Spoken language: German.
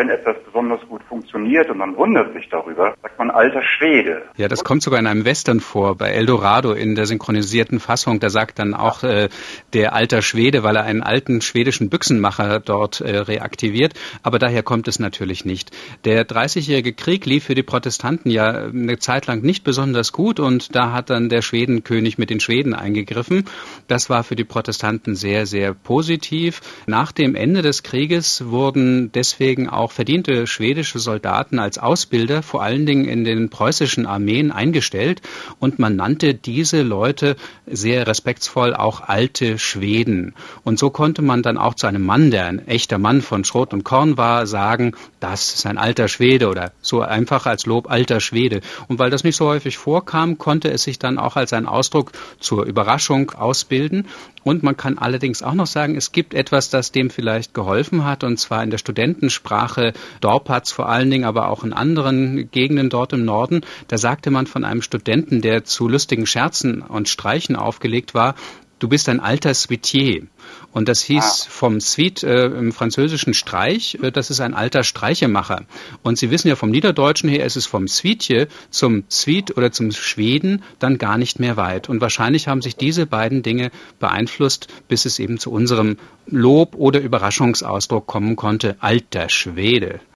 wenn etwas besonders gut funktioniert und man wundert sich darüber, sagt man alter Schwede. Ja, das kommt sogar in einem Western vor, bei Eldorado in der synchronisierten Fassung. Da sagt dann auch äh, der alter Schwede, weil er einen alten schwedischen Büchsenmacher dort äh, reaktiviert. Aber daher kommt es natürlich nicht. Der Dreißigjährige Krieg lief für die Protestanten ja eine Zeit lang nicht besonders gut und da hat dann der Schwedenkönig mit den Schweden eingegriffen. Das war für die Protestanten sehr, sehr positiv. Nach dem Ende des Krieges wurden deswegen auch verdiente schwedische Soldaten als Ausbilder vor allen Dingen in den preußischen Armeen eingestellt und man nannte diese Leute sehr respektsvoll auch alte Schweden. Und so konnte man dann auch zu einem Mann, der ein echter Mann von Schrot und Korn war, sagen, das ist ein alter Schwede oder so einfach als Lob alter Schwede. Und weil das nicht so häufig vorkam, konnte es sich dann auch als ein Ausdruck zur Überraschung ausbilden. Und man kann allerdings auch noch sagen, es gibt etwas, das dem vielleicht geholfen hat, und zwar in der Studentensprache Dorpatz vor allen Dingen, aber auch in anderen Gegenden dort im Norden. Da sagte man von einem Studenten, der zu lustigen Scherzen und Streichen aufgelegt war, du bist ein alter Suitier. Und das hieß ah. vom Suite äh, im französischen Streich, äh, das ist ein alter Streichemacher. Und Sie wissen ja vom Niederdeutschen her, ist es vom Suitje zum Suite oder zum Schweden dann gar nicht mehr weit. Und wahrscheinlich haben sich diese beiden Dinge beeinflusst, bis es eben zu unserem Lob oder Überraschungsausdruck kommen konnte, alter Schwede.